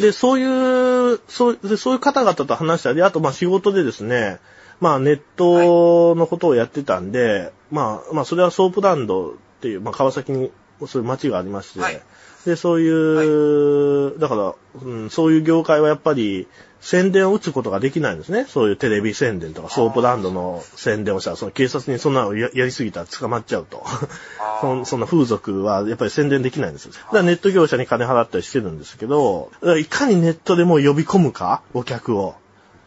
で、そういう、そうでそういう方々と話したり、あとまあ仕事でですね、まあネットのことをやってたんで、まあ、まあそれはソープランドっていう、まあ川崎にそういう街がありまして、はいで、そういう、だから、うん、そういう業界はやっぱり宣伝を打つことができないんですね。そういうテレビ宣伝とか、ソープランドの宣伝をしたら、その警察にそんなのややりすぎたら捕まっちゃうと。そんそんな風俗はやっぱり宣伝できないんですよ。だからネット業者に金払ったりしてるんですけど、いかにネットでもう呼び込むか、お客を。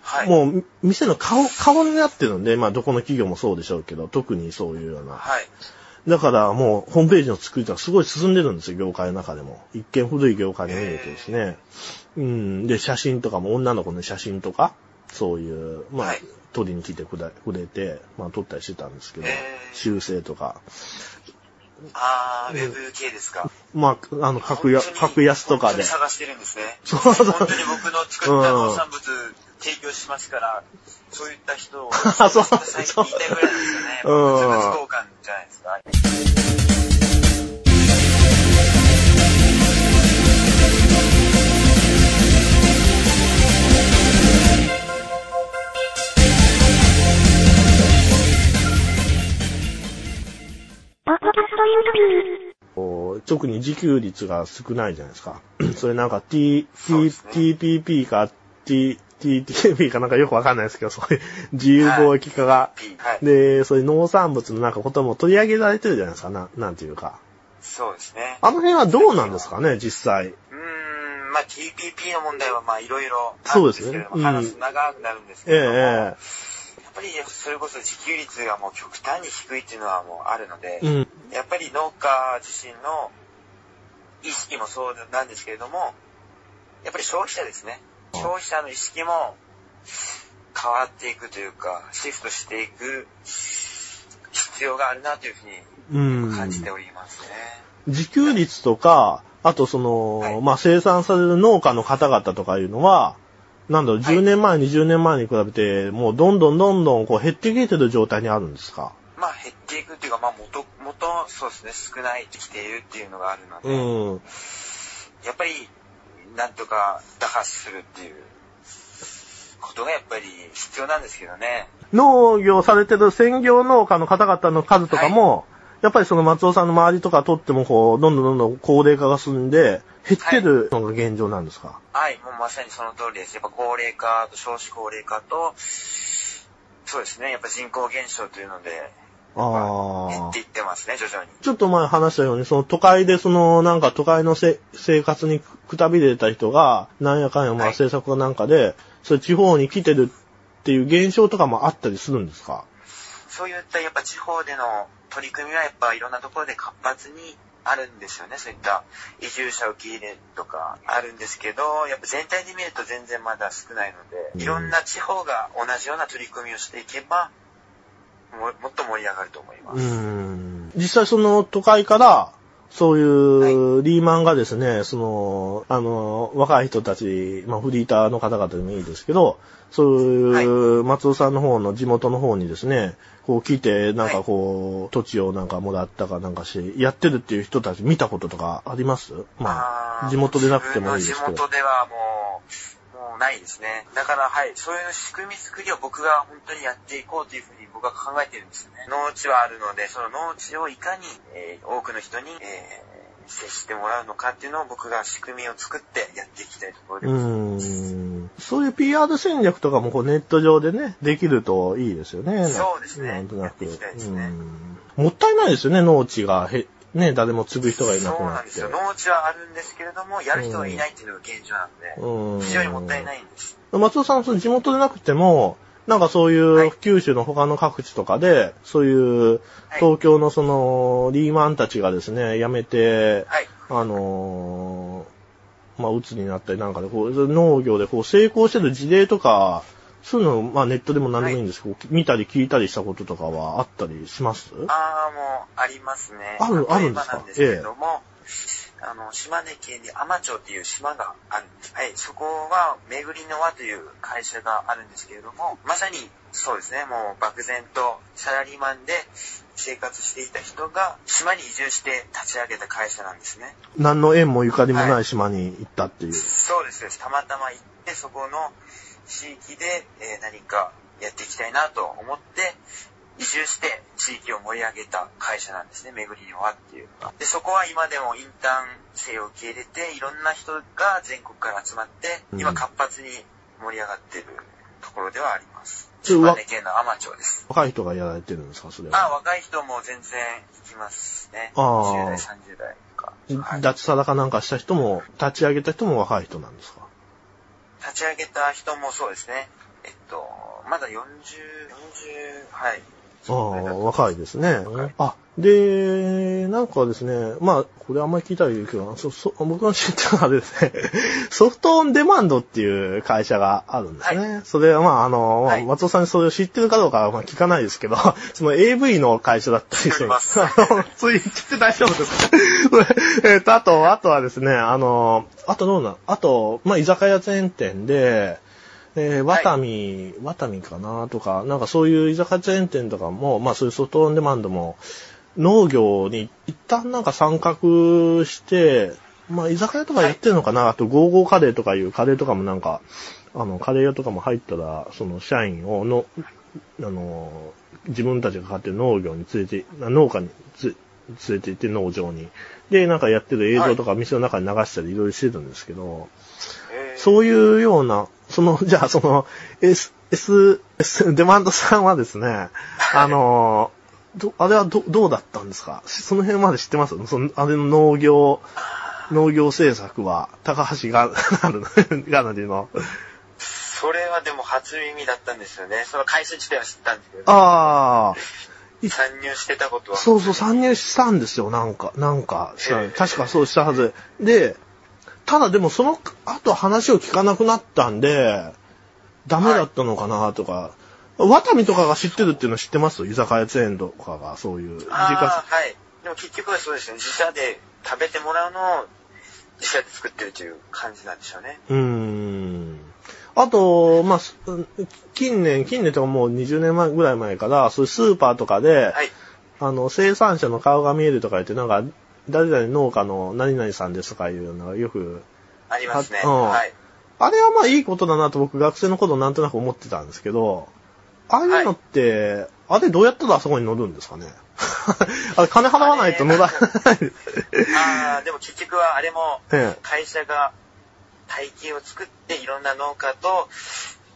はい。もう、店の顔、顔になってるんで、まあどこの企業もそうでしょうけど、特にそういうような。はい。だからもう、ホームページの作りとかすごい進んでるんですよ、業界の中でも。一見古い業界に見えてですね。うん。で、写真とかも女の子の写真とか、そういう、まあ、はい撮りに来てくれて、まあ撮ったりしてたんですけど修正とか。あー、ウェブ系ですか。まあ、あの、格安、格安とかで。探してるんですね。そうそう本当に僕の作った農産物提供しますから、そういった人を、そうそう最近言いたいぐらいですよね。うん物々交換じゃないですか。特に自給率が少ないじゃないですか。それなんか T、T、ね TPP か T、TTP かなんかよくわかんないですけど、そういう自由貿易化が。はい。で、そういう農産物のなんかことも取り上げられてるじゃないですか、ななんていうか。そうですね。あの辺はどうなんですかね、実際。うーん、まあ TPP の問題はまあいろいろそうですねうん話すと長くなるんですけええれども、やっえぱりそれこそ自給率がもう極端に低いっていうのはもうあるので、えうん。やっぱり農家自身の意識もそうなんですけれども、やっぱり消費者ですね。あ消費者の意識も変わっていくというか、シフトしていく必要があるなというふううん。に感じておりますね。自給率とか、あとその、はい。まあ生産される農家の方々とかいうのは、なんだろう、はい。10年前、20年前に比べて、もうどんどんどんどんこう減ってきてる状態にあるんですか？まあ減っていくっていうか、まあ元、元、そうですね、少ないってきているっていうのがあるので、うん。やっぱり、なんとか打破するっていうことがやっぱり必要なんですけどね。農業されてる専業農家の方々の数とかも、やっぱりその松尾さんの周りとかとってもこう、どんどんどんどん高齢化が進んで、減ってるのが現状なんですか、はい、もうまさにその通りです。やっぱ高齢化と少子高齢化と、そうですね、やっぱ人口減少というので、ああ減っていってますね、徐々に。ちょっと前話したように、その都会でそのなんか都会のせ生活にくたびれた人が、なんやかんやまあはい政策かなんかで、そういう地方に来てるっていう現象とかもあったりするんですか？そういったやっぱ地方での取り組みはやっぱいろんなところで活発にあるんですよね。そういった移住者受け入れとかあるんですけど、やっぱ全体で見ると全然まだ少ないのうんで、いろんな地方が同じような取り組みをしていけば、ももっと盛り上がると思いまうす。ん。実際その都会から、そういうリーマンがですね、その、あの、若い人たち、まあフリーターの方々でもいいですけど、そういう松尾さんの方の地元の方にですね、こう来て、なんかこう、土地をなんかもらったかなんかして、やってるっていう人たち見たこととかあります？まあ、ー地元でなくてもいいですけど。地元ではもう、ないですね。だからはい、そういう仕組み作りを僕が本当にやっていこうというふうに僕は考えてるんですよね。農地はあるので、その農地をいかに、えー多くの人に、えー接してもらうのかっていうのを僕が仕組みを作ってやっていきたいところでうす。ん。そういう PR 戦略とかもこうネット上でね、できるといいですよね。そうですねなんとなく。やっていきたいですねうんもったいないですよね、農地がへ、ね、誰も継ぐ人がいなくなってそうなんですよ。。農地はあるんですけれども、やる人がいないっていうのが現状なんうんで、非常にもったいないんです。松尾さん、その地元でなくても、なんかそういう、はい九州の他の各地とかで、そういう、はい東京のその、リーマンたちがですね、辞めて、はい。あのーまあ、鬱になったりなんかで、こう、農業でこう、成功してる事例とか、そういうの、まあ、ネットでも何でもいいんですけど、見たり聞いたりしたこととかはあったりします？ああ、もう、ありますね。あるあるんですか？ですけれども、あの、島根県に海町っていう島があるんです。はい、そこは、めぐりの輪という会社があるんですけれども、まさに、そうですね、もう漠然とサラリーマンで生活していた人が、島に移住して立ち上げた会社なんですね。何の縁もゆかりもない島に行ったっていう。そうですね、たまたま行って、そこの地域で、えー何かやっていきたいなと思って、移住して地域を盛り上げた会社なんですね、めぐりの輪っていうのが。で、そこは今でもインターン生を受け入れて、いろんな人が全国から集まって、うん今活発に盛り上がってるところではあります。島根県のです。若い人がやられてるんですか、それあ、は。若い人も全然行きますね。あー20代、30代か。はい脱サラかなんかした人も、立ち上げた人も若い人なんですか？立ち上げた人もそうですね。えっと、まだ40、40、はい。ああ、若いですね。あ、で、なんかですね、まあ、これあんまり聞いたらいいけど、そそ僕の知ってるのはですね、ソフトオンデマンドっていう会社があるんですね。それはまあ、あの、はい。松尾さんにそれを知ってるかどうかはまあ聞かないですけど、その AV の会社だったりする。あのつい言って大丈夫ですか？えっと、あと、あとはですね、あの、あとどうなのあと、まあ、居酒屋チェーン店で、えー、ワタミ、ワタミかなとか、なんかそういう居酒屋チェーン店とかも、まあそういうソフトオンデマンドも、農業に一旦なんか参画して、まあ居酒屋とかやってるのかな、あとゴーゴーカレーとかいうカレーとかもなんか、あの、カレー屋とかも入ったら、その社員をの、あの、自分たちが買ってる農業に連れて、農家につ連れて行って農場に。で、なんかやってる映像とか店の中に流したりいろいろしてるんですけど、えー。そういうような、その、じゃあその、S、S、S、デマンドさんはですね、あの、どあれはど、どうだったんですか？その辺まで知ってます？その、あれの農業、農業政策は、高橋が、なる、がなりの。それはでも初耳だったんですよね。その会社自体は知ったんですけど、ああ、参入してたことは。そうそう、参入したんですよ、なんか、なんか、知らないへえ確かそうしたはず。で、ただでもその後話を聞かなくなったんで、ダメだったのかなとか、ワタミとかが知ってるっていうの知ってます？居酒屋チェーンとかがそういう、自あはい。でも結局はそうですね。自社で食べてもらうのを自社で作ってるという感じなんでしょうね。うーん。あと、まあ、す近年、近年とかもう20年前ぐらい前から、そういうスーパーとかで、はい。あの、生産者の顔が見えるとか言って、なんか、誰々農家の何々さんですとかいうのがよく、ありますね。あうんはい。あれはまあいいことだなと僕学生の頃なんとなく思ってたんですけど、ああいうのって、あれどうやったらあそこに乗るんですかね？あれ金払わないと乗らない。ああ、でも結局はあれもええ会社が体系を作っていろんな農家と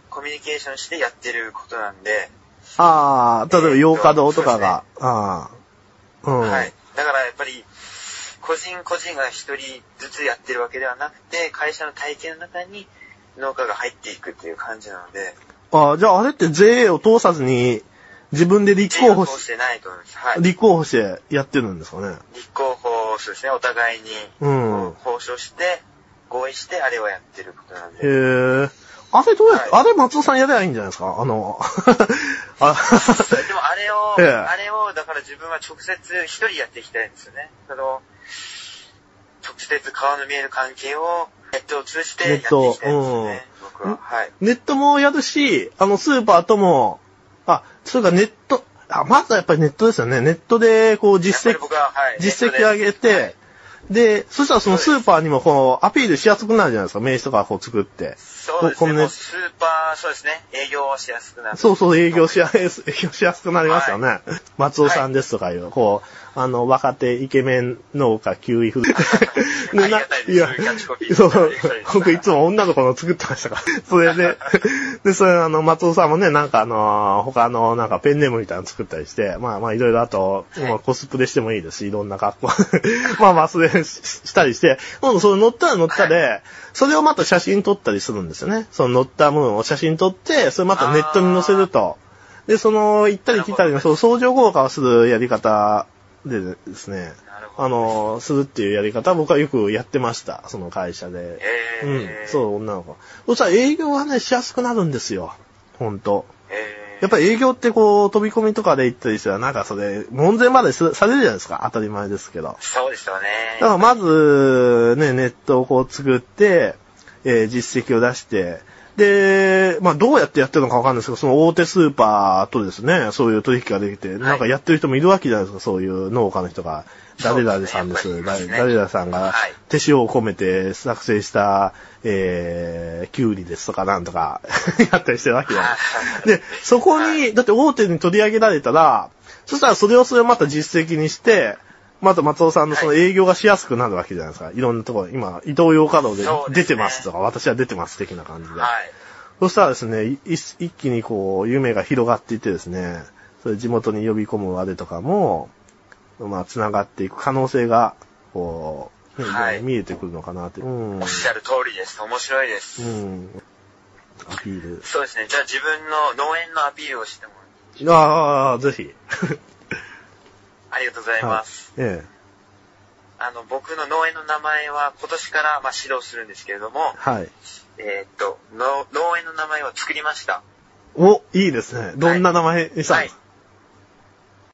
コミュニケーションしてやってることなんで、ああ、例えば洋華堂とかが、ああ、うん。はい。だからやっぱり、個人個人が一人ずつやってるわけではなくて、会社の体系の中に農家が入っていくっていう感じなので、ああ、じゃああれって JA を通さずに自分で立候補し、通してないと思います。はい。立候補してやってるんですかね。立候補、そうですね、お互いに、うん交渉して、合意して、あれをやってることなんで。へえ。あれどうやって、はいあれ松尾さんやればいいんじゃないですか？あの、あでもあれを、ええあれを、だから自分は直接一人やっていきたいんですよね。その、直接顔の見える関係をネットを通じてやっていきたいんですよね。僕は。はい。ネットもやるし、あの、スーパーとも、あ、そうか、ネット、あ、まずはやっぱりネットですよね。ネットで、こう、実績は、はい。実績上げて、で、そしたらそのスーパーにもこう、アピールしやすくなるじゃないですか。名刺とかこう作って。そうですね。スーパー、そうですね。営業しやすくなる。そうそう、営業しやす、営業しやすくなりますよね。松尾さんですとかいう、こう、あの、若手イケメン農家キウイフル。ありがたいですいやそう僕いつも女の子の作ってましたから。それで、で、それあの、松尾さんもね、なんかあの、他のなんかペンネームみたいなの作ったりして、まあまあいろいろあと、はいまあコスプレしてもいいですし、いろんな格好。まあまあそれししたりして、今度それ乗ったら乗ったで、それをまた写真撮ったりするんですよね。その乗った部分を写真撮って、それまたネットに載せると。で、その、行ったり来たりの、そう、相乗効果をするやり方でですね。あの、するっていうやり方は僕はよくやってました。その会社で。うんえー、。そう、女の子。そしたら営業はね、しやすくなるんですよ。ほんと。えーやっぱり営業ってこう、飛び込みとかで行ったりしたら、なんかそれ、門前まですされるじゃないですか。当たり前ですけど。そうですよね。だからまず、ね、ネットをこう作って、えー実績を出して、で、まあどうやってやってるのかわかんないですけど、その大手スーパーとですね、そういう取引ができて、なんかやってる人もいるわけじゃないですか、そういう農家の人が。誰々さんです。ですね。誰々さんがはい。手塩を込めて作成した、えー、キュウリですとかなんとか やったりしてるわけじゃない。で、そこに、だって大手に取り上げられたら、そしたらそれをそれをまた実績にして、また松尾さんのその営業がしやすくなるわけじゃないですか。いろんなところ、今、伊東洋華堂で出てますとか、私は出てます的な感じで。はい。そしたらですね、い一気にこう、夢が広がっていってですね、それ地元に呼び込むあれとかも、まあ、繋がっていく可能性が、こう、ねはい見えてくるのかなって。うん。おっしゃる通りです。面白いです。うん。アピール。そうですね。じゃあ自分の農園のアピールをしてもああ、ぜひ。ありがとうございます。ええ。あの、僕の農園の名前は今年からまあ指導するんですけれども、はい。えーっと、の農園の名前を作りました。お、いいですね。どんな名前にしたんはいですか？